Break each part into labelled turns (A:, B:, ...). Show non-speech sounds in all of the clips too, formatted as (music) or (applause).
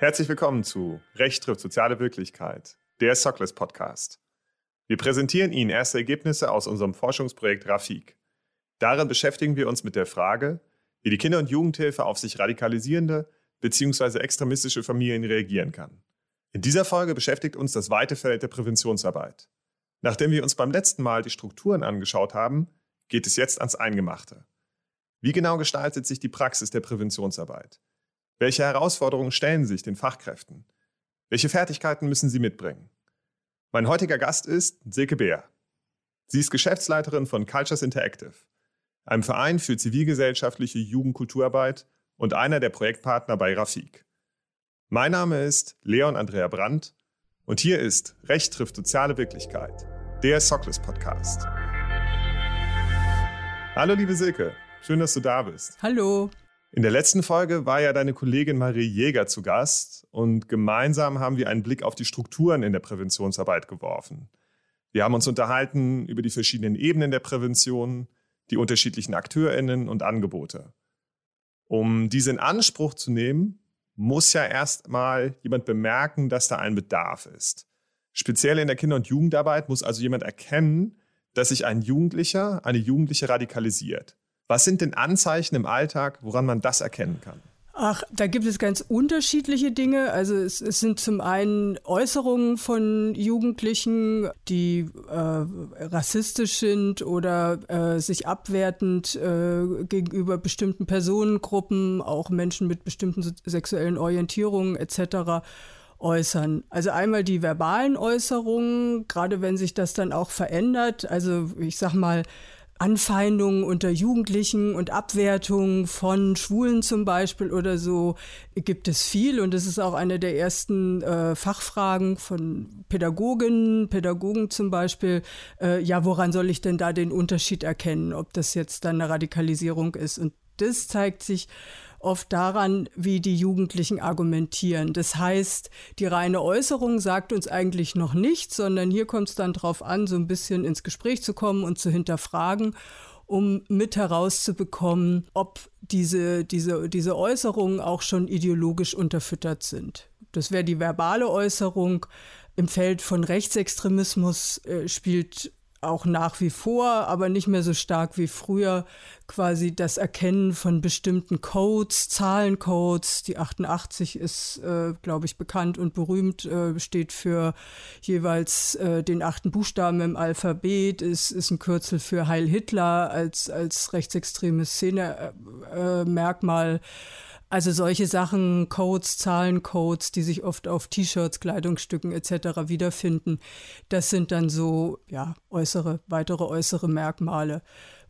A: Herzlich willkommen zu Recht trifft soziale Wirklichkeit, der Sockless Podcast. Wir präsentieren Ihnen erste Ergebnisse aus unserem Forschungsprojekt Rafik. Darin beschäftigen wir uns mit der Frage, wie die Kinder- und Jugendhilfe auf sich radikalisierende bzw. extremistische Familien reagieren kann. In dieser Folge beschäftigt uns das weite Feld der Präventionsarbeit. Nachdem wir uns beim letzten Mal die Strukturen angeschaut haben, geht es jetzt ans Eingemachte. Wie genau gestaltet sich die Praxis der Präventionsarbeit? Welche Herausforderungen stellen sich den Fachkräften? Welche Fertigkeiten müssen sie mitbringen? Mein heutiger Gast ist Silke Beer. Sie ist Geschäftsleiterin von Cultures Interactive, einem Verein für zivilgesellschaftliche Jugendkulturarbeit und einer der Projektpartner bei Rafik. Mein Name ist Leon Andrea Brandt und hier ist Recht trifft soziale Wirklichkeit, der Sockless Podcast. Hallo liebe Silke, schön, dass du da bist.
B: Hallo.
A: In der letzten Folge war ja deine Kollegin Marie Jäger zu Gast und gemeinsam haben wir einen Blick auf die Strukturen in der Präventionsarbeit geworfen. Wir haben uns unterhalten über die verschiedenen Ebenen der Prävention, die unterschiedlichen Akteurinnen und Angebote. Um diese in Anspruch zu nehmen, muss ja erstmal jemand bemerken, dass da ein Bedarf ist. Speziell in der Kinder- und Jugendarbeit muss also jemand erkennen, dass sich ein Jugendlicher, eine Jugendliche radikalisiert. Was sind denn Anzeichen im Alltag, woran man das erkennen kann?
B: Ach, da gibt es ganz unterschiedliche Dinge. Also es, es sind zum einen Äußerungen von Jugendlichen, die äh, rassistisch sind oder äh, sich abwertend äh, gegenüber bestimmten Personengruppen, auch Menschen mit bestimmten sexuellen Orientierungen etc. äußern. Also einmal die verbalen Äußerungen, gerade wenn sich das dann auch verändert. Also ich sag mal, Anfeindungen unter Jugendlichen und Abwertungen von Schwulen zum Beispiel oder so gibt es viel. Und das ist auch eine der ersten äh, Fachfragen von Pädagoginnen, Pädagogen zum Beispiel. Äh, ja, woran soll ich denn da den Unterschied erkennen, ob das jetzt dann eine Radikalisierung ist? Und das zeigt sich oft daran, wie die Jugendlichen argumentieren. Das heißt, die reine Äußerung sagt uns eigentlich noch nichts, sondern hier kommt es dann darauf an, so ein bisschen ins Gespräch zu kommen und zu hinterfragen um mit herauszubekommen, ob diese, diese, diese Äußerungen auch schon ideologisch unterfüttert sind. Das wäre die verbale Äußerung. Im Feld von Rechtsextremismus äh, spielt auch nach wie vor, aber nicht mehr so stark wie früher, quasi das Erkennen von bestimmten Codes, Zahlencodes. Die 88 ist, äh, glaube ich, bekannt und berühmt, äh, steht für jeweils äh, den achten Buchstaben im Alphabet, ist, ist ein Kürzel für Heil Hitler als, als rechtsextremes Szene-Merkmal. Äh, also solche Sachen, Codes, Zahlencodes, die sich oft auf T-Shirts, Kleidungsstücken etc. wiederfinden, das sind dann so ja äußere, weitere äußere Merkmale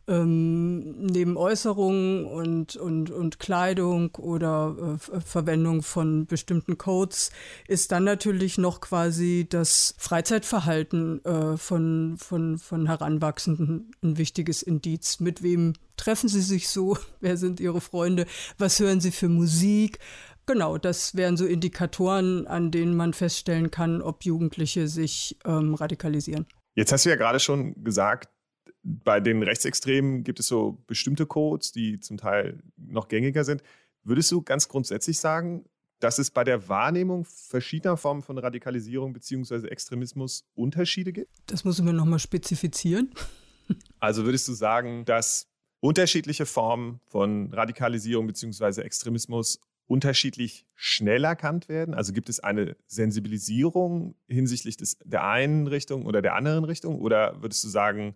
B: ähm, neben Äußerungen und, und, und Kleidung oder äh, Verwendung von bestimmten Codes ist dann natürlich noch quasi das Freizeitverhalten äh, von, von, von Heranwachsenden ein wichtiges Indiz. Mit wem treffen sie sich so? (laughs) Wer sind ihre Freunde? Was hören sie für Musik? Genau, das wären so Indikatoren, an denen man feststellen kann, ob Jugendliche sich ähm, radikalisieren.
A: Jetzt hast du ja gerade schon gesagt, bei den Rechtsextremen gibt es so bestimmte Codes, die zum Teil noch gängiger sind. Würdest du ganz grundsätzlich sagen, dass es bei der Wahrnehmung verschiedener Formen von Radikalisierung bzw. Extremismus Unterschiede gibt?
B: Das muss man nochmal spezifizieren. (laughs)
A: Also würdest du sagen, dass unterschiedliche Formen von Radikalisierung bzw. Extremismus unterschiedlich schnell erkannt werden? Also gibt es eine Sensibilisierung hinsichtlich des, der einen Richtung oder der anderen Richtung? Oder würdest du sagen,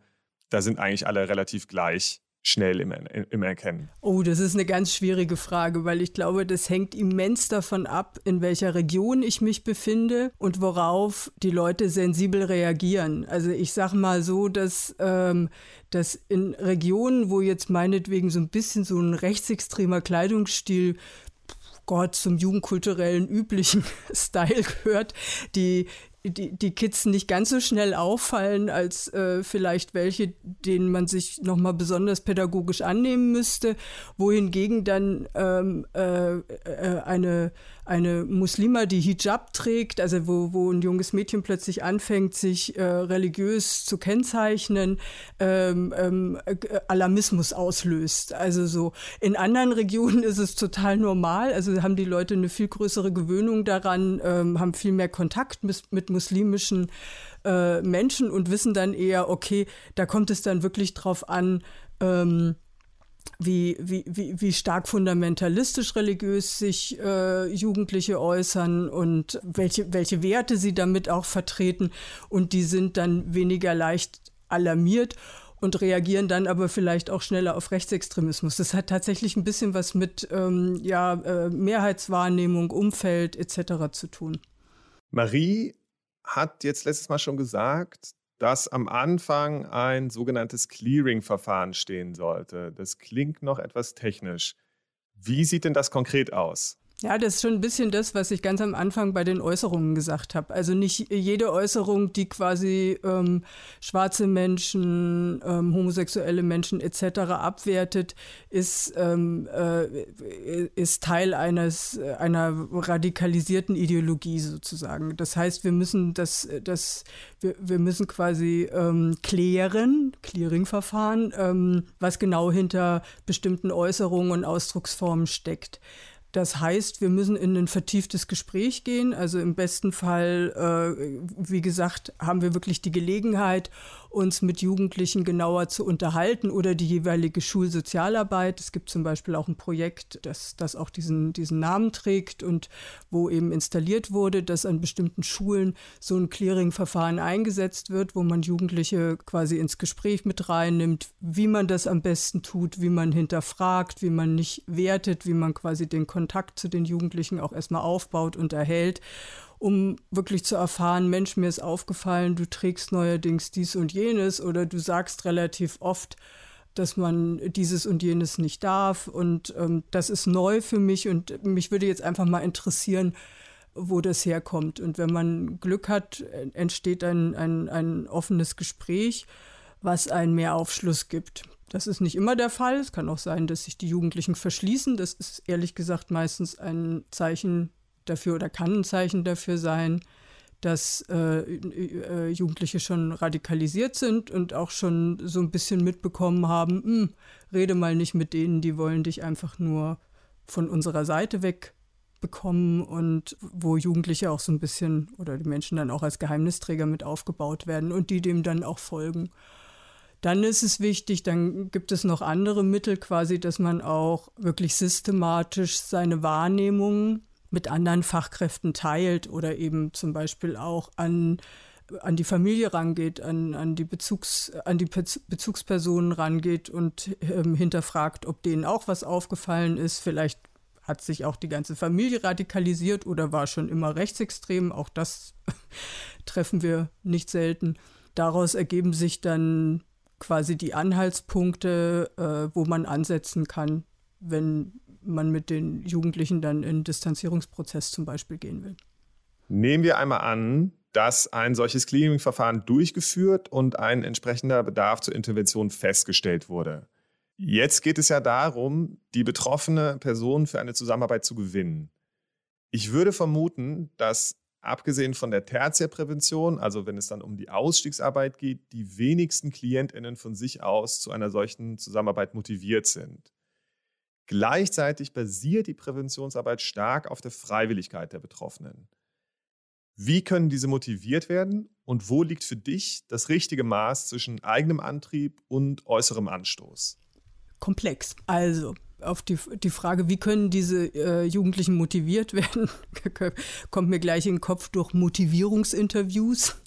A: da sind eigentlich alle relativ gleich schnell im, im Erkennen?
B: Oh, das ist eine ganz schwierige Frage, weil ich glaube, das hängt immens davon ab, in welcher Region ich mich befinde und worauf die Leute sensibel reagieren. Also ich sage mal so, dass, ähm, dass in Regionen, wo jetzt meinetwegen so ein bisschen so ein rechtsextremer Kleidungsstil Gott zum jugendkulturellen üblichen (laughs) Style gehört, die die, die Kids nicht ganz so schnell auffallen als äh, vielleicht welche, denen man sich nochmal besonders pädagogisch annehmen müsste, wohingegen dann ähm, äh, äh, eine, eine Muslima, die Hijab trägt, also wo, wo ein junges Mädchen plötzlich anfängt, sich äh, religiös zu kennzeichnen, ähm, ähm, äh, Alarmismus auslöst. Also so in anderen Regionen ist es total normal, also haben die Leute eine viel größere Gewöhnung daran, ähm, haben viel mehr Kontakt mit, mit muslimischen äh, Menschen und wissen dann eher, okay, da kommt es dann wirklich drauf an, ähm, wie, wie, wie, stark fundamentalistisch religiös sich äh, Jugendliche äußern und welche, welche Werte sie damit auch vertreten. Und die sind dann weniger leicht alarmiert und reagieren dann aber vielleicht auch schneller auf Rechtsextremismus. Das hat tatsächlich ein bisschen was mit ähm, ja, äh, Mehrheitswahrnehmung, Umfeld etc. zu tun.
A: Marie hat jetzt letztes Mal schon gesagt, dass am Anfang ein sogenanntes Clearing-Verfahren stehen sollte. Das klingt noch etwas technisch. Wie sieht denn das konkret aus?
B: Ja, das ist schon ein bisschen das, was ich ganz am Anfang bei den Äußerungen gesagt habe. Also nicht jede Äußerung, die quasi ähm, schwarze Menschen, ähm, homosexuelle Menschen etc. abwertet, ist, ähm, äh, ist Teil eines einer radikalisierten Ideologie sozusagen. Das heißt, wir müssen das, das wir, wir müssen quasi ähm, klären, Clearing-Verfahren, ähm, was genau hinter bestimmten Äußerungen und Ausdrucksformen steckt. Das heißt, wir müssen in ein vertieftes Gespräch gehen. Also im besten Fall, äh, wie gesagt, haben wir wirklich die Gelegenheit, uns mit Jugendlichen genauer zu unterhalten oder die jeweilige Schulsozialarbeit. Es gibt zum Beispiel auch ein Projekt, das, das auch diesen, diesen Namen trägt und wo eben installiert wurde, dass an bestimmten Schulen so ein Clearing-Verfahren eingesetzt wird, wo man Jugendliche quasi ins Gespräch mit reinnimmt, wie man das am besten tut, wie man hinterfragt, wie man nicht wertet, wie man quasi den Kontakt zu den Jugendlichen auch erstmal aufbaut und erhält um wirklich zu erfahren, Mensch, mir ist aufgefallen, du trägst neuerdings dies und jenes oder du sagst relativ oft, dass man dieses und jenes nicht darf. Und ähm, das ist neu für mich und mich würde jetzt einfach mal interessieren, wo das herkommt. Und wenn man Glück hat, entsteht ein, ein, ein offenes Gespräch, was einen mehr Aufschluss gibt. Das ist nicht immer der Fall. Es kann auch sein, dass sich die Jugendlichen verschließen. Das ist ehrlich gesagt meistens ein Zeichen dafür oder kann ein Zeichen dafür sein, dass äh, äh, Jugendliche schon radikalisiert sind und auch schon so ein bisschen mitbekommen haben, hm, rede mal nicht mit denen, die wollen dich einfach nur von unserer Seite weg bekommen und wo Jugendliche auch so ein bisschen oder die Menschen dann auch als Geheimnisträger mit aufgebaut werden und die dem dann auch folgen. Dann ist es wichtig, dann gibt es noch andere Mittel quasi, dass man auch wirklich systematisch seine Wahrnehmungen mit anderen Fachkräften teilt oder eben zum Beispiel auch an an die Familie rangeht, an, an die, Bezugs, an die Bezugspersonen rangeht und ähm, hinterfragt, ob denen auch was aufgefallen ist. Vielleicht hat sich auch die ganze Familie radikalisiert oder war schon immer rechtsextrem. Auch das (laughs) treffen wir nicht selten. Daraus ergeben sich dann quasi die Anhaltspunkte, äh, wo man ansetzen kann, wenn man mit den Jugendlichen dann in Distanzierungsprozess zum Beispiel gehen will.
A: Nehmen wir einmal an, dass ein solches Clearing-Verfahren durchgeführt und ein entsprechender Bedarf zur Intervention festgestellt wurde. Jetzt geht es ja darum, die betroffene Person für eine Zusammenarbeit zu gewinnen. Ich würde vermuten, dass abgesehen von der Tertiärprävention, also wenn es dann um die Ausstiegsarbeit geht, die wenigsten Klientinnen von sich aus zu einer solchen Zusammenarbeit motiviert sind. Gleichzeitig basiert die Präventionsarbeit stark auf der Freiwilligkeit der Betroffenen. Wie können diese motiviert werden und wo liegt für dich das richtige Maß zwischen eigenem Antrieb und äußerem Anstoß?
B: Komplex. Also, auf die, die Frage, wie können diese äh, Jugendlichen motiviert (laughs) werden, kommt mir gleich in den Kopf durch Motivierungsinterviews.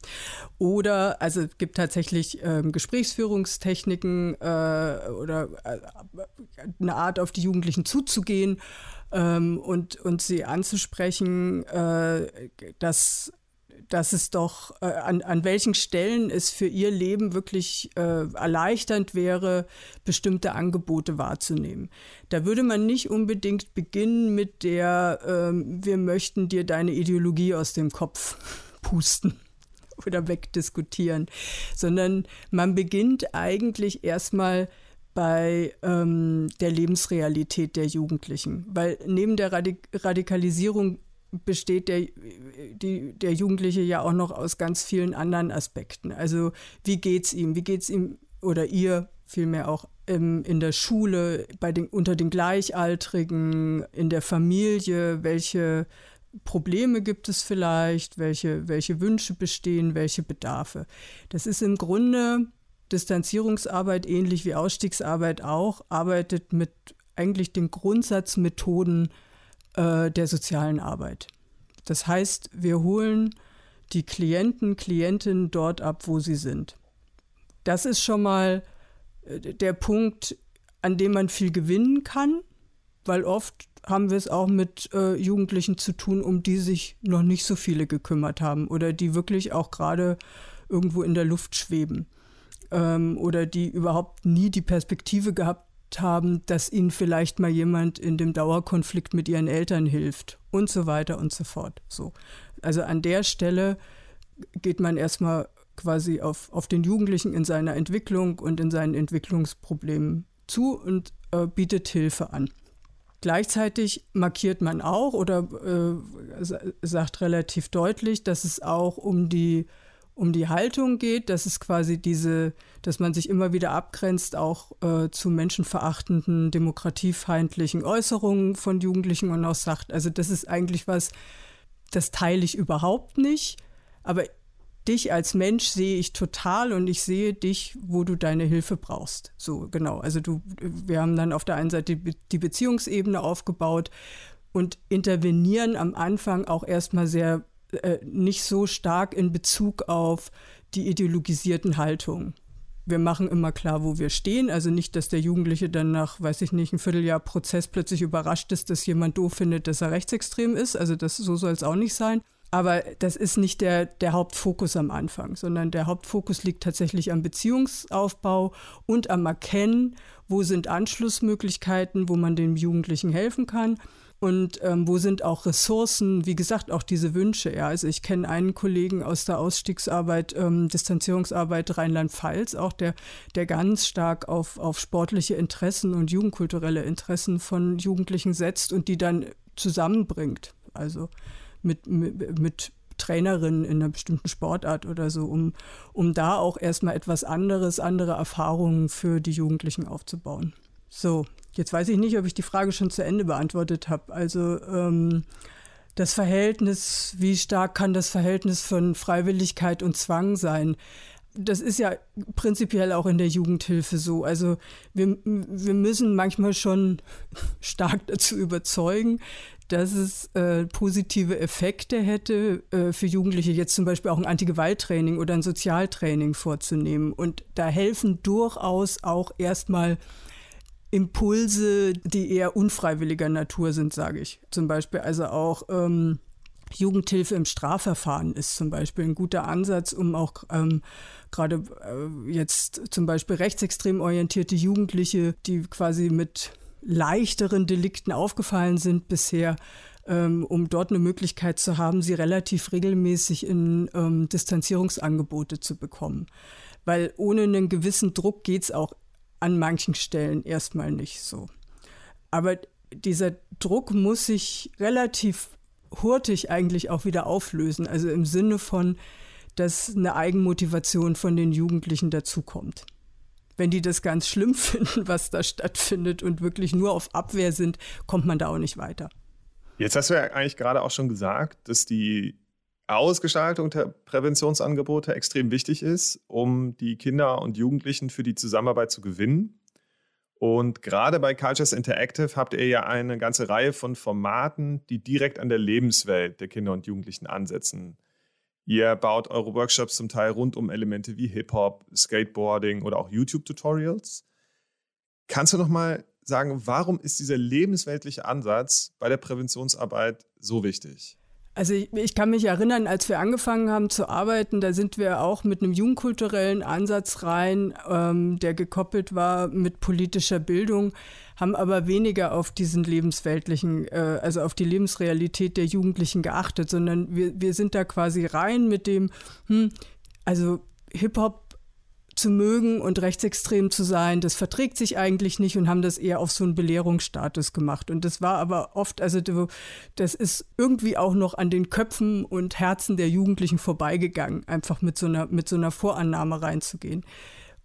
B: Oder, also es gibt tatsächlich ähm, Gesprächsführungstechniken äh, oder äh, eine Art, auf die Jugendlichen zuzugehen ähm, und, und sie anzusprechen, äh, dass dass es doch äh, an, an welchen Stellen es für ihr Leben wirklich äh, erleichternd wäre, bestimmte Angebote wahrzunehmen. Da würde man nicht unbedingt beginnen mit der, äh, wir möchten dir deine Ideologie aus dem Kopf (laughs) pusten. oder wegdiskutieren, sondern man beginnt eigentlich erstmal bei ähm, der Lebensrealität der Jugendlichen, weil neben der Radik Radikalisierung besteht der, die, der Jugendliche ja auch noch aus ganz vielen anderen Aspekten. Also wie geht es ihm, wie geht es ihm oder ihr vielmehr auch im, in der Schule, bei den, unter den Gleichaltrigen, in der Familie, welche Probleme gibt es vielleicht, welche, welche Wünsche bestehen, welche Bedarfe. Das ist im Grunde Distanzierungsarbeit ähnlich wie Ausstiegsarbeit auch, arbeitet mit eigentlich den Grundsatzmethoden äh, der sozialen Arbeit. Das heißt, wir holen die Klienten, Klientinnen dort ab, wo sie sind. Das ist schon mal äh, der Punkt, an dem man viel gewinnen kann, weil oft haben wir es auch mit äh, Jugendlichen zu tun, um die sich noch nicht so viele gekümmert haben oder die wirklich auch gerade irgendwo in der Luft schweben ähm, oder die überhaupt nie die Perspektive gehabt haben, dass ihnen vielleicht mal jemand in dem Dauerkonflikt mit ihren Eltern hilft und so weiter und so fort. So. Also an der Stelle geht man erstmal quasi auf, auf den Jugendlichen in seiner Entwicklung und in seinen Entwicklungsproblemen zu und äh, bietet Hilfe an. Gleichzeitig markiert man auch oder äh, sagt relativ deutlich, dass es auch um die um die Haltung geht, dass es quasi diese, dass man sich immer wieder abgrenzt, auch äh, zu menschenverachtenden, demokratiefeindlichen Äußerungen von Jugendlichen und auch sagt, also das ist eigentlich was, das teile ich überhaupt nicht, aber dich als Mensch sehe ich total und ich sehe dich, wo du deine Hilfe brauchst. So, genau. Also du, wir haben dann auf der einen Seite die Beziehungsebene aufgebaut und intervenieren am Anfang auch erstmal sehr äh, nicht so stark in Bezug auf die ideologisierten Haltungen. Wir machen immer klar, wo wir stehen. Also nicht, dass der Jugendliche dann nach, weiß ich nicht, ein Vierteljahr Prozess plötzlich überrascht ist, dass jemand doof findet, dass er rechtsextrem ist. Also das, so soll es auch nicht sein. Aber das ist nicht der, der Hauptfokus am Anfang, sondern der Hauptfokus liegt tatsächlich am Beziehungsaufbau und am Erkennen, wo sind Anschlussmöglichkeiten, wo man dem Jugendlichen helfen kann und ähm, wo sind auch Ressourcen, wie gesagt, auch diese Wünsche. Ja, also ich kenne einen Kollegen aus der Ausstiegsarbeit, ähm, Distanzierungsarbeit Rheinland-Pfalz, auch der, der ganz stark auf, auf sportliche Interessen und jugendkulturelle Interessen von Jugendlichen setzt und die dann zusammenbringt. Also mit, mit, mit Trainerinnen in einer bestimmten Sportart oder so, um, um da auch erstmal etwas anderes, andere Erfahrungen für die Jugendlichen aufzubauen. So, Jetzt weiß ich nicht, ob ich die Frage schon zu Ende beantwortet habe. Also ähm, das Verhältnis, wie stark kann das Verhältnis von Freiwilligkeit und Zwang sein? Das ist ja prinzipiell auch in der Jugendhilfe so. Also wir, wir müssen manchmal schon (laughs) stark dazu überzeugen, dass es äh, positive Effekte hätte, äh, für Jugendliche jetzt zum Beispiel auch ein Antigewalttraining oder ein Sozialtraining vorzunehmen. Und da helfen durchaus auch erstmal Impulse, die eher unfreiwilliger Natur sind, sage ich. Zum Beispiel also auch ähm, Jugendhilfe im Strafverfahren ist zum Beispiel ein guter Ansatz, um auch ähm, gerade äh, jetzt zum Beispiel rechtsextrem orientierte Jugendliche, die quasi mit leichteren Delikten aufgefallen sind bisher, ähm, um dort eine Möglichkeit zu haben, sie relativ regelmäßig in ähm, Distanzierungsangebote zu bekommen. Weil ohne einen gewissen Druck geht es auch an manchen Stellen erstmal nicht so. Aber dieser Druck muss sich relativ hurtig eigentlich auch wieder auflösen. Also im Sinne von, dass eine Eigenmotivation von den Jugendlichen dazukommt. Wenn die das ganz schlimm (laughs) finden, was da stattfindet und wirklich nur auf Abwehr sind, kommt man da auch nicht weiter.
A: Jetzt hast du ja eigentlich gerade auch schon gesagt, dass die Ausgestaltung der Präventionsangebote extrem wichtig ist, um die Kinder und Jugendlichen für die Zusammenarbeit zu gewinnen. Und gerade bei Cultures Interactive habt ihr ja eine ganze Reihe von Formaten, die direkt an der Lebenswelt der Kinder und Jugendlichen ansetzen. Ihr baut eure Workshops zum Teil rund um Elemente wie Hip-Hop, Skateboarding oder auch YouTube-Tutorials. Kannst du noch mal sagen, warum ist dieser lebensweltliche Ansatz bei der Präventionsarbeit so wichtig?
B: Also ich, ich, kann mich erinnern, als wir angefangen haben zu arbeiten, da sind wir auch mit einem jugendkulturellen Ansatz rein, ähm, der gekoppelt war mit politischer Bildung, haben aber weniger auf diesen lebensweltlichen, äh, also auf die Lebensrealität der Jugendlichen geachtet, sondern wir, wir sind da quasi rein mit dem, hm, also Hip-Hop zu mögen und rechtsextrem zu sein, das verträgt sich eigentlich nicht und haben das eher auf so einen Belehrungsstatus gemacht. Und das war aber oft, also das ist irgendwie auch noch an den Köpfen und Herzen der Jugendlichen vorbeigegangen, einfach mit so einer, mit so einer Vorannahme reinzugehen.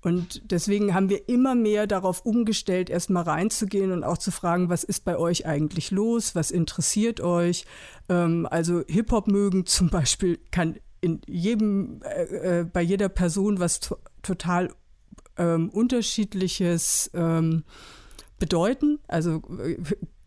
B: Und deswegen haben wir immer mehr darauf umgestellt, erstmal reinzugehen und auch zu fragen, was ist bei euch eigentlich los, was interessiert euch. Ähm, also Hip-Hop mögen zum Beispiel kann in jedem, äh, äh, bei jeder Person was total ähm, unterschiedliches ähm, bedeuten. Also äh,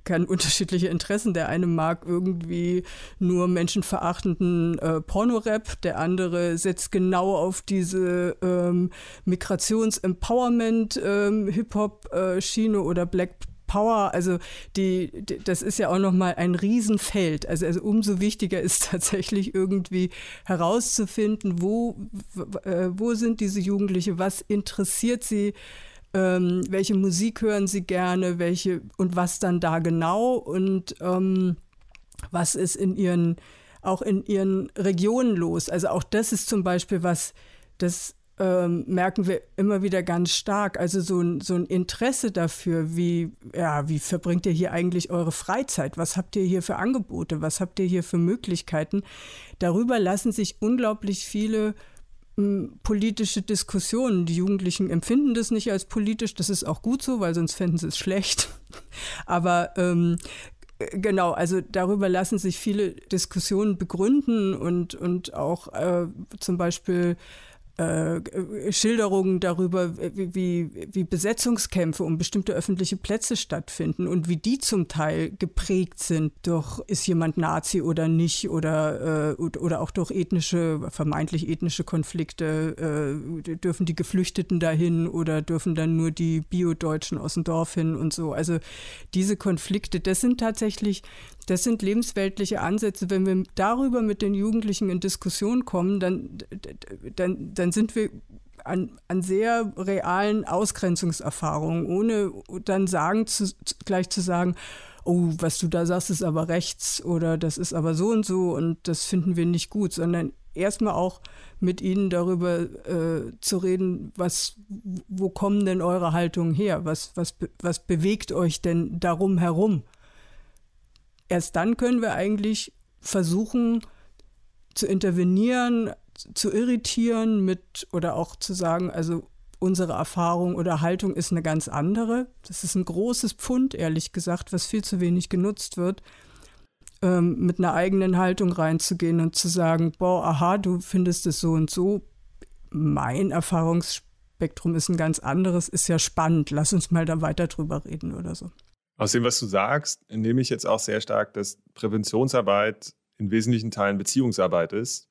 B: kann unterschiedliche Interessen. Der eine mag irgendwie nur menschenverachtenden äh, Pornorap, der andere setzt genau auf diese ähm, Migrations-Empowerment-Hip-Hop-Schiene ähm, oder Black Power, also die, die, das ist ja auch nochmal ein Riesenfeld. Also, also umso wichtiger ist (laughs) tatsächlich irgendwie herauszufinden, wo, äh, wo sind diese Jugendliche, was interessiert sie, ähm, welche Musik hören sie gerne, welche und was dann da genau und ähm, was ist in ihren, auch in ihren Regionen los. Also auch das ist zum Beispiel was, das ähm, merken wir immer wieder ganz stark. Also so ein, so ein Interesse dafür, wie, ja, wie verbringt ihr hier eigentlich eure Freizeit? Was habt ihr hier für Angebote? Was habt ihr hier für Möglichkeiten? Darüber lassen sich unglaublich viele hm, politische Diskussionen. Die Jugendlichen empfinden das nicht als politisch, das ist auch gut so, weil sonst fänden sie es schlecht. (laughs) Aber ähm, Genau, also darüber lassen sich viele Diskussionen begründen und, und auch äh, zum Beispiel äh, Schilderungen darüber, wie, wie Besetzungskämpfe um bestimmte öffentliche Plätze stattfinden und wie die zum Teil geprägt sind durch ist jemand Nazi oder nicht oder, äh, oder auch durch ethnische, vermeintlich ethnische Konflikte, äh, dürfen die Geflüchteten dahin oder dürfen dann nur die Bio-Deutschen aus dem Dorf hin und so. Also diese Konflikte, das sind tatsächlich das sind lebensweltliche Ansätze. Wenn wir darüber mit den Jugendlichen in Diskussion kommen, dann, dann, dann sind wir an, an sehr realen Ausgrenzungserfahrungen, ohne dann sagen zu, gleich zu sagen, oh, was du da sagst, ist aber rechts oder das ist aber so und so und das finden wir nicht gut, sondern erstmal auch mit ihnen darüber äh, zu reden, was, wo kommen denn eure Haltungen her? Was, was, was bewegt euch denn darum herum? Erst dann können wir eigentlich versuchen zu intervenieren, zu irritieren mit oder auch zu sagen, also unsere Erfahrung oder Haltung ist eine ganz andere. Das ist ein großes Pfund, ehrlich gesagt, was viel zu wenig genutzt wird, ähm, mit einer eigenen Haltung reinzugehen und zu sagen, boah, aha, du findest es so und so. Mein Erfahrungsspektrum ist ein ganz anderes, ist ja spannend. Lass uns mal da weiter drüber reden oder so.
A: Aus dem, was du sagst, nehme ich jetzt auch sehr stark, dass Präventionsarbeit in wesentlichen Teilen Beziehungsarbeit ist.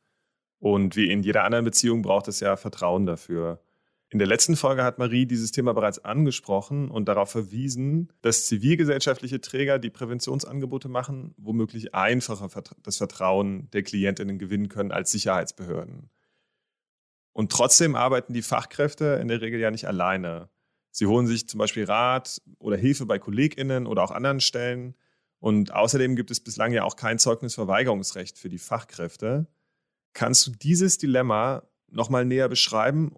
A: Und wie in jeder anderen Beziehung braucht es ja Vertrauen dafür. In der letzten Folge hat Marie dieses Thema bereits angesprochen und darauf verwiesen, dass zivilgesellschaftliche Träger, die Präventionsangebote machen, womöglich einfacher das Vertrauen der Klientinnen gewinnen können als Sicherheitsbehörden. Und trotzdem arbeiten die Fachkräfte in der Regel ja nicht alleine. Sie holen sich zum Beispiel Rat oder Hilfe bei KollegInnen oder auch anderen Stellen. Und außerdem gibt es bislang ja auch kein Zeugnisverweigerungsrecht für die Fachkräfte. Kannst du dieses Dilemma nochmal näher beschreiben,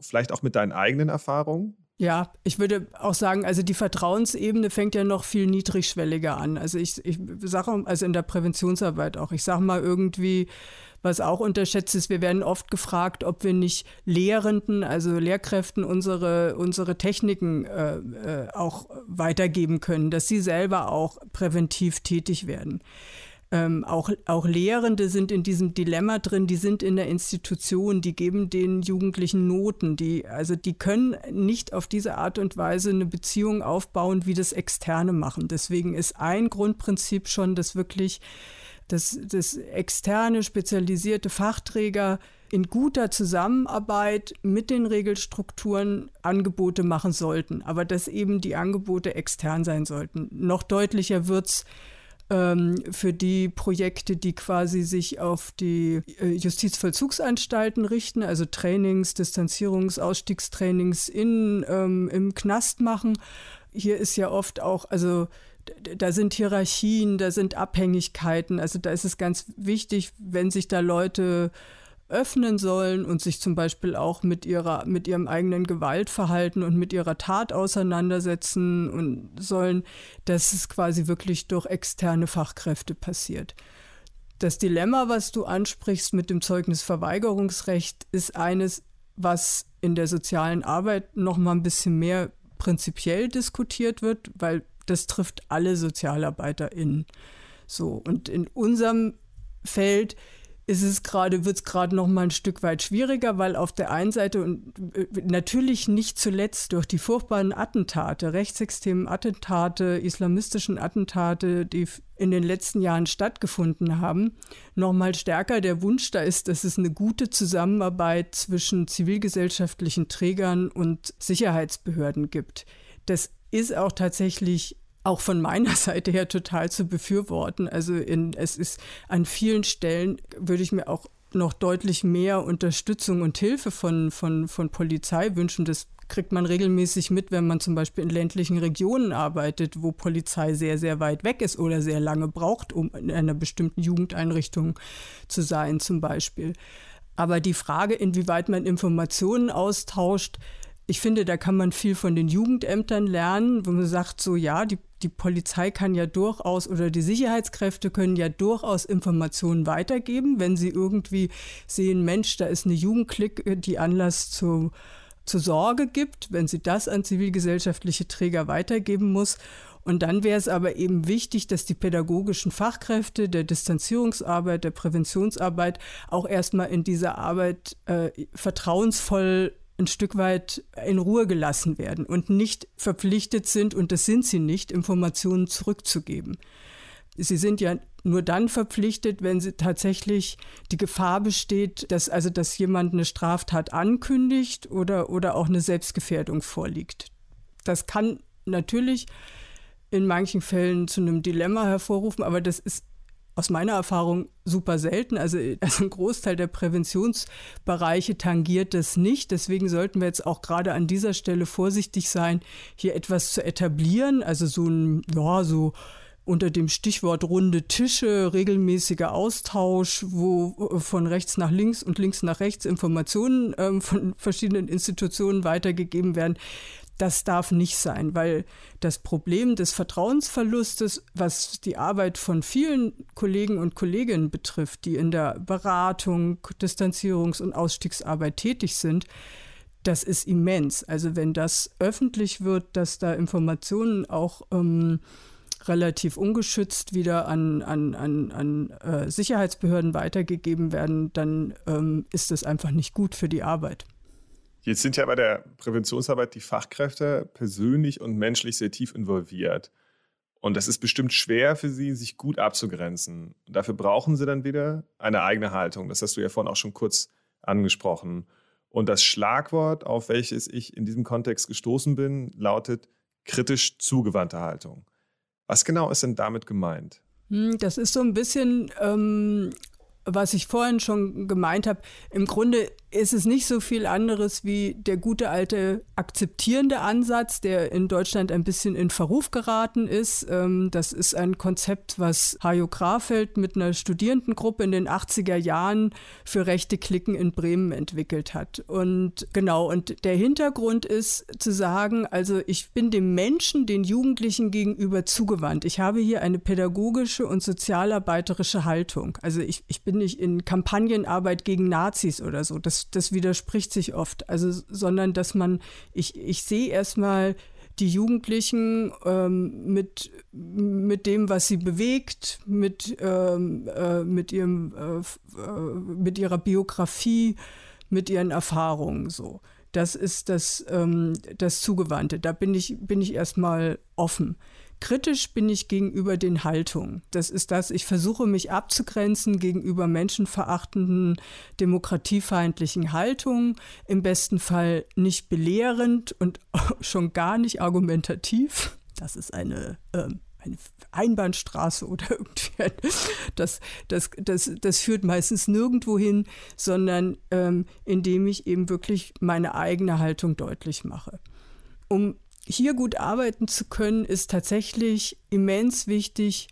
A: vielleicht auch mit deinen eigenen Erfahrungen?
B: Ja, ich würde auch sagen, also die Vertrauensebene fängt ja noch viel niedrigschwelliger an. Also ich, ich sage, also in der Präventionsarbeit auch, ich sage mal irgendwie, was auch unterschätzt ist, wir werden oft gefragt, ob wir nicht Lehrenden, also Lehrkräften unsere, unsere Techniken äh, äh, auch weitergeben können, dass sie selber auch präventiv tätig werden. Ähm, auch, auch Lehrende sind in diesem Dilemma drin, die sind in der Institution, die geben den Jugendlichen Noten, die, also die können nicht auf diese Art und Weise eine Beziehung aufbauen, wie das Externe machen. Deswegen ist ein Grundprinzip schon, dass wirklich dass, dass externe, spezialisierte Fachträger in guter Zusammenarbeit mit den Regelstrukturen Angebote machen sollten, aber dass eben die Angebote extern sein sollten. Noch deutlicher wird es ähm, für die Projekte, die quasi sich auf die äh, Justizvollzugsanstalten richten, also Trainings, Distanzierungs-, Ausstiegstrainings in, ähm, im Knast machen. Hier ist ja oft auch, also da sind Hierarchien, da sind Abhängigkeiten. Also da ist es ganz wichtig, wenn sich da Leute öffnen sollen und sich zum Beispiel auch mit ihrer, mit ihrem eigenen Gewaltverhalten und mit ihrer Tat auseinandersetzen und sollen, dass es quasi wirklich durch externe Fachkräfte passiert. Das Dilemma, was du ansprichst mit dem Zeugnisverweigerungsrecht, ist eines, was in der sozialen Arbeit noch mal ein bisschen mehr prinzipiell diskutiert wird, weil das trifft alle SozialarbeiterInnen. So, und in unserem Feld ist es gerade, wird es gerade noch mal ein Stück weit schwieriger, weil auf der einen Seite und äh, natürlich nicht zuletzt durch die furchtbaren Attentate, rechtsextremen Attentate, islamistischen Attentate, die in den letzten Jahren stattgefunden haben, noch mal stärker der Wunsch da ist, dass es eine gute Zusammenarbeit zwischen zivilgesellschaftlichen Trägern und Sicherheitsbehörden gibt. Das ist auch tatsächlich auch von meiner (laughs) Seite her total zu befürworten. Also in, es ist an vielen Stellen, würde ich mir auch noch deutlich mehr Unterstützung und Hilfe von, von, von Polizei wünschen. Das kriegt man regelmäßig mit, wenn man zum Beispiel in ländlichen Regionen arbeitet, wo Polizei sehr, sehr weit weg ist oder sehr lange braucht, um in einer bestimmten Jugendeinrichtung zu sein, zum Beispiel. Aber die Frage, inwieweit man Informationen austauscht, ich finde, da kann man viel von den Jugendämtern lernen, wo man sagt, so ja, die, die Polizei kann ja durchaus oder die Sicherheitskräfte können ja durchaus Informationen weitergeben, wenn sie irgendwie sehen, Mensch, da ist eine Jugendklick, die Anlass zu, zur Sorge gibt, wenn sie das an zivilgesellschaftliche Träger weitergeben muss. Und dann wäre es aber eben wichtig, dass die pädagogischen Fachkräfte der Distanzierungsarbeit, der Präventionsarbeit auch erstmal in dieser Arbeit äh, vertrauensvoll ein Stück weit in Ruhe gelassen werden und nicht verpflichtet sind, und das sind sie nicht, Informationen zurückzugeben. Sie sind ja nur dann verpflichtet, wenn sie tatsächlich die Gefahr besteht, dass also dass jemand eine Straftat ankündigt oder, oder auch eine Selbstgefährdung vorliegt. Das kann natürlich in manchen Fällen zu einem Dilemma hervorrufen, aber das ist aus meiner Erfahrung super selten. Also, also ein Großteil der Präventionsbereiche tangiert das nicht. Deswegen sollten wir jetzt auch gerade an dieser Stelle vorsichtig sein, hier etwas zu etablieren. Also so ein, ja, so unter dem Stichwort runde Tische, regelmäßiger Austausch, wo von rechts nach links und links nach rechts Informationen ähm, von verschiedenen Institutionen weitergegeben werden. Das darf nicht sein, weil das Problem des Vertrauensverlustes, was die Arbeit von vielen Kollegen und Kolleginnen betrifft, die in der Beratung, Distanzierungs- und Ausstiegsarbeit tätig sind, das ist immens. Also wenn das öffentlich wird, dass da Informationen auch ähm, relativ ungeschützt wieder an, an, an, an äh, Sicherheitsbehörden weitergegeben werden, dann ähm, ist das einfach nicht gut für die Arbeit.
A: Jetzt sind ja bei der Präventionsarbeit die Fachkräfte persönlich und menschlich sehr tief involviert. Und das ist bestimmt schwer für sie, sich gut abzugrenzen. Und dafür brauchen sie dann wieder eine eigene Haltung. Das hast du ja vorhin auch schon kurz angesprochen. Und das Schlagwort, auf welches ich in diesem Kontext gestoßen bin, lautet kritisch zugewandte Haltung. Was genau ist denn damit gemeint?
B: Hm, das ist so ein bisschen, ähm, was ich vorhin schon gemeint habe. Im Grunde ist es nicht so viel anderes wie der gute alte akzeptierende Ansatz, der in Deutschland ein bisschen in Verruf geraten ist. Ähm, das ist ein Konzept, was Hajo Grafeld mit einer Studierendengruppe in den 80er Jahren für rechte Klicken in Bremen entwickelt hat. Und genau, und der Hintergrund ist zu sagen, also ich bin dem Menschen, den Jugendlichen gegenüber zugewandt. Ich habe hier eine pädagogische und sozialarbeiterische Haltung. Also ich, ich bin nicht in Kampagnenarbeit gegen Nazis oder so. Das das, widerspricht sich oft. Also, sondern dass man, ich, ich sehe erstmal die Jugendlichen ähm, mit, mit dem, was sie bewegt, mit, ähm, äh, mit, ihrem, äh, äh, mit ihrer Biografie, mit ihren Erfahrungen so. Das ist das, ähm, das Zugewandte. Da bin ich, bin ich erstmal offen. Kritisch bin ich gegenüber den Haltungen. Das ist das, ich versuche mich abzugrenzen gegenüber menschenverachtenden, demokratiefeindlichen Haltungen. Im besten Fall nicht belehrend und (laughs) schon gar nicht argumentativ. Das ist eine ähm, eine Einbahnstraße oder (laughs) irgendwie. Das, das, das, das führt meistens nirgendwo hin, sondern ähm, indem ich eben wirklich meine eigene Haltung deutlich mache. Um hier gut arbeiten zu können, ist tatsächlich immens wichtig,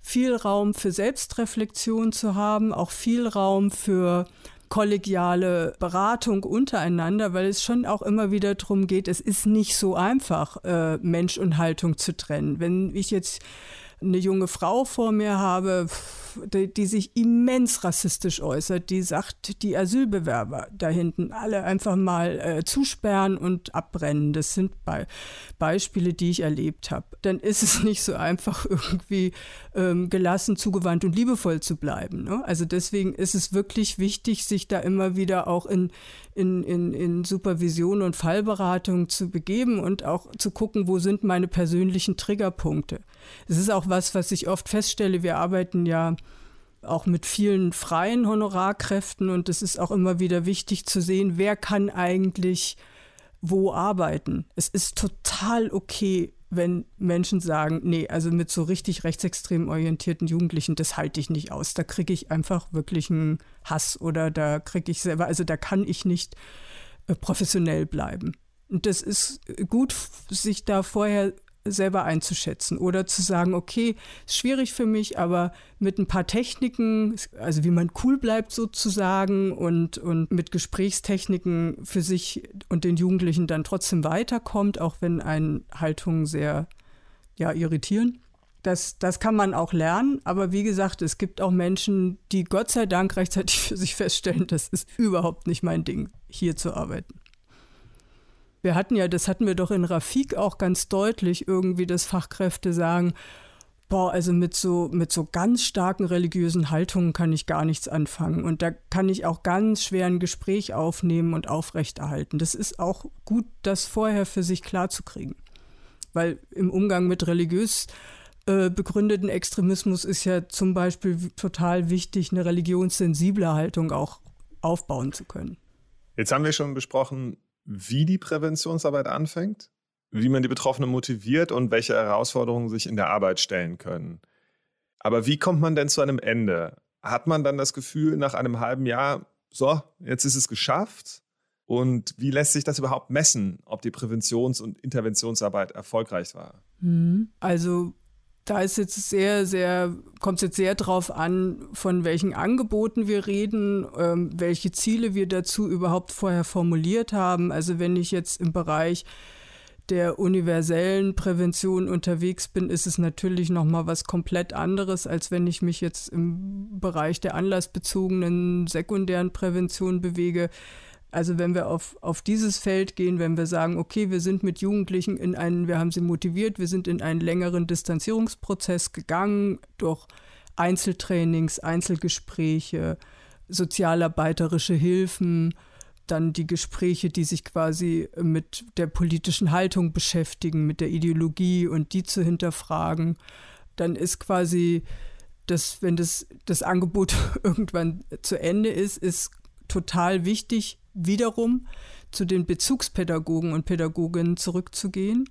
B: viel Raum für Selbstreflexion zu haben, auch viel Raum für kollegiale Beratung untereinander, weil es schon auch immer wieder darum geht, es ist nicht so einfach, äh, Mensch und Haltung zu trennen. Wenn ich jetzt eine junge Frau vor mir habe, die, die, sich immens rassistisch äußert, die sagt, die Asylbewerber da hinten alle einfach mal äh, zusperren und abbrennen. Das sind Be Beispiele, die ich erlebt habe. Dann ist es nicht so einfach, (laughs) irgendwie ähm, gelassen, zugewandt und liebevoll zu bleiben. Ne? Also deswegen ist es wirklich wichtig, sich da immer wieder auch in, in, in, in Supervision und Fallberatung zu begeben und auch zu gucken, wo sind meine persönlichen Triggerpunkte. Es ist auch was, was ich oft feststelle. Wir arbeiten ja auch mit vielen freien Honorarkräften und es ist auch immer wieder wichtig zu sehen, wer kann eigentlich wo arbeiten. Es ist total okay, wenn Menschen sagen, nee, also mit so richtig rechtsextrem orientierten Jugendlichen, das halte ich nicht aus. Da kriege ich einfach wirklich einen Hass oder da kriege ich selber, also da kann ich nicht äh, professionell bleiben. Und das ist gut, sich da vorher selber einzuschätzen oder zu sagen, okay, ist schwierig für mich, aber mit ein paar Techniken, also wie man cool bleibt sozusagen und, und mit Gesprächstechniken für sich und den Jugendlichen dann trotzdem weiterkommt, auch wenn einen Haltungen sehr ja, irritieren. Das, das kann man auch lernen, aber wie gesagt, es gibt auch Menschen, die Gott sei Dank rechtzeitig (laughs) für sich feststellen, das ist überhaupt nicht mein Ding, hier zu arbeiten. Wir hatten ja, das hatten wir doch in Rafik auch ganz deutlich irgendwie, dass Fachkräfte sagen, boah, also mit so, mit so ganz starken religiösen Haltungen kann ich gar nichts anfangen. Und da kann ich auch ganz schwer ein Gespräch aufnehmen und aufrechterhalten. Das ist auch gut, das vorher für sich klarzukriegen. Weil im Umgang mit religiös äh, begründeten Extremismus ist ja zum Beispiel total wichtig, eine religionssensible Haltung auch aufbauen zu können.
A: Jetzt haben wir schon besprochen, wie die Präventionsarbeit anfängt, wie man die Betroffenen motiviert und welche Herausforderungen sich in der Arbeit stellen können. Aber wie kommt man denn zu einem Ende? Hat man dann das Gefühl nach einem halben Jahr, so, jetzt ist es geschafft? Und wie lässt sich das überhaupt messen, ob die Präventions- und Interventionsarbeit erfolgreich war?
B: Mhm. Also da ist jetzt sehr, sehr, kommt es jetzt sehr drauf an, von welchen Angeboten wir reden, ähm, welche Ziele wir dazu überhaupt vorher formuliert haben. Also wenn ich jetzt im Bereich der universellen Prävention unterwegs bin, ist es natürlich noch mal was komplett anderes, als wenn ich mich jetzt im Bereich der anlassbezogenen sekundären Prävention bewege. Also wenn wir auf, auf dieses Feld gehen, wenn wir sagen, okay, wir sind mit Jugendlichen in einen, wir haben sie motiviert, wir sind in einen längeren Distanzierungsprozess gegangen durch Einzeltrainings, Einzelgespräche, sozialarbeiterische Hilfen, dann die Gespräche, die sich quasi mit der politischen Haltung beschäftigen, mit der Ideologie und die zu hinterfragen, dann ist quasi das, wenn das, das Angebot (laughs) irgendwann zu Ende ist, ist total wichtig, wiederum zu den Bezugspädagogen und Pädagoginnen zurückzugehen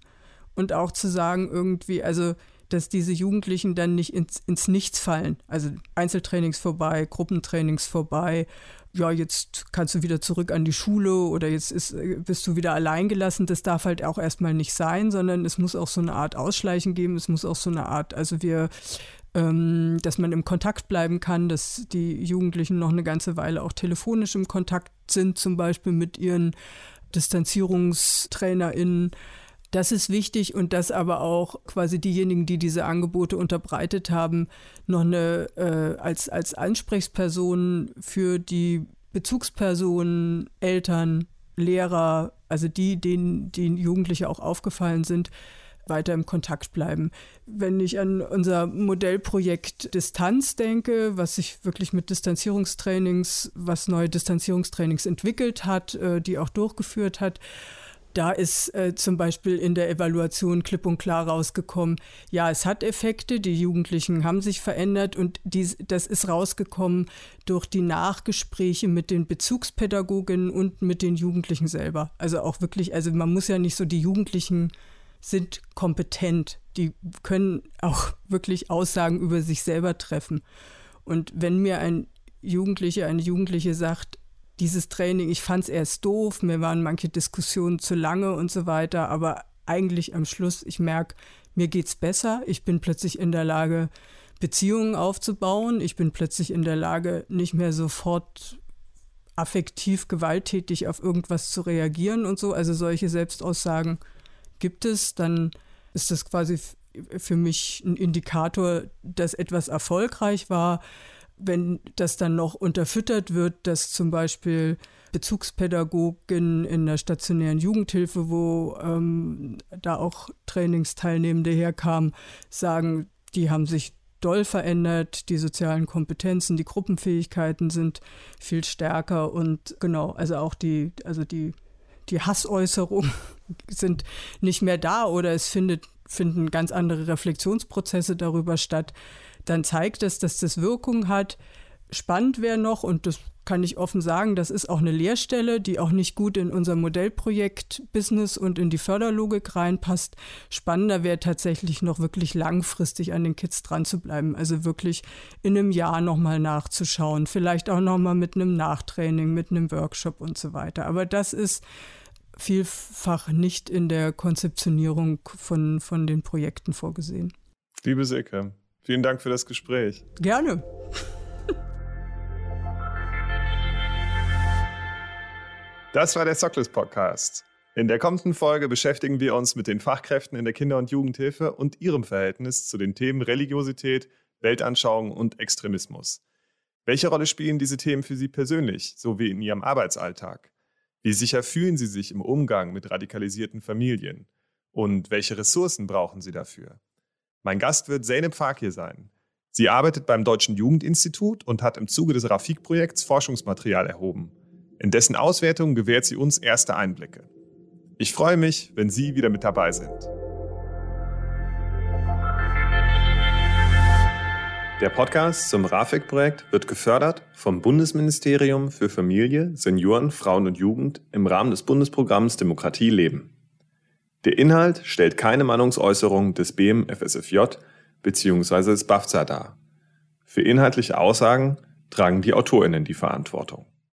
B: und auch zu sagen, irgendwie, also, dass diese Jugendlichen dann nicht ins, ins Nichts fallen. Also Einzeltrainings vorbei, Gruppentrainings vorbei. Ja, jetzt kannst du wieder zurück an die Schule oder jetzt ist, bist du wieder alleingelassen. Das darf halt auch erstmal nicht sein, sondern es muss auch so eine Art Ausschleichen geben. Es muss auch so eine Art, also wir ähm, dass man im Kontakt bleiben kann, dass die Jugendlichen noch eine ganze Weile auch telefonisch im Kontakt sind, zum Beispiel mit ihren DistanzierungstrainerInnen. Das ist wichtig und dass aber auch quasi diejenigen, die diese Angebote unterbreitet haben, noch eine äh, als, als Ansprechpersonen für die Bezugspersonen, Eltern, Lehrer, also die, denen die Jugendliche auch aufgefallen sind, weiter im Kontakt bleiben. Wenn ich an unser Modellprojekt Distanz denke, was sich wirklich mit Distanzierungstrainings, was neue Distanzierungstrainings entwickelt hat, äh, die auch durchgeführt hat, da ist äh, zum Beispiel in der Evaluation klipp und klar rausgekommen, ja, es hat Effekte, die Jugendlichen haben sich verändert und dies, das ist rausgekommen durch die Nachgespräche mit den Bezugspädagoginnen und mit den Jugendlichen selber. Also auch wirklich, also man muss ja nicht so die Jugendlichen sind kompetent. Die können auch wirklich Aussagen über sich selber treffen. Und wenn mir ein Jugendlicher, eine Jugendliche sagt, dieses Training, ich fand es erst doof, mir waren manche Diskussionen zu lange und so weiter, aber eigentlich am Schluss, ich merke, mir geht es besser, ich bin plötzlich in der Lage, Beziehungen aufzubauen, ich bin plötzlich in der Lage, nicht mehr sofort affektiv gewalttätig auf irgendwas zu reagieren und so, also solche Selbstaussagen gibt es, dann ist das quasi für mich ein Indikator, dass etwas erfolgreich war. Wenn das dann noch unterfüttert wird, dass zum Beispiel Bezugspädagogin in der stationären Jugendhilfe, wo ähm, da auch Trainingsteilnehmende herkamen, sagen, die haben sich doll verändert, die sozialen Kompetenzen, die Gruppenfähigkeiten sind viel stärker und genau, also auch die, also die, die Hassäußerungen (laughs) sind nicht mehr da oder es findet, finden ganz andere Reflexionsprozesse darüber statt, dann zeigt es, dass das Wirkung hat. Spannend wäre noch, und das kann ich offen sagen, das ist auch eine Lehrstelle, die auch nicht gut in unser Modellprojekt Business und in die Förderlogik reinpasst. Spannender wäre tatsächlich noch wirklich langfristig an den Kids dran zu bleiben, also wirklich in einem Jahr nochmal nachzuschauen, vielleicht auch nochmal mit einem Nachtraining, mit einem Workshop und so weiter. Aber das ist vielfach nicht in der Konzeptionierung von, von den Projekten vorgesehen.
A: Liebe Silke, vielen Dank für das Gespräch.
B: Gerne.
A: Das war der Sockless Podcast. In der kommenden Folge beschäftigen wir uns mit den Fachkräften in der Kinder- und Jugendhilfe und ihrem Verhältnis zu den Themen Religiosität, Weltanschauung und Extremismus. Welche Rolle spielen diese Themen für Sie persönlich sowie in Ihrem Arbeitsalltag? Wie sicher fühlen Sie sich im Umgang mit radikalisierten Familien? Und welche Ressourcen brauchen Sie dafür? Mein Gast wird Zeynep Fakir sein. Sie arbeitet beim Deutschen Jugendinstitut und hat im Zuge des Rafik-Projekts Forschungsmaterial erhoben. In dessen Auswertung gewährt sie uns erste Einblicke. Ich freue mich, wenn Sie wieder mit dabei sind. Der Podcast zum RAFIC-Projekt wird gefördert vom Bundesministerium für Familie, Senioren, Frauen und Jugend im Rahmen des Bundesprogramms Demokratie leben. Der Inhalt stellt keine Meinungsäußerung des BMFSFJ bzw. des BAFZA dar. Für inhaltliche Aussagen tragen die AutorInnen die Verantwortung.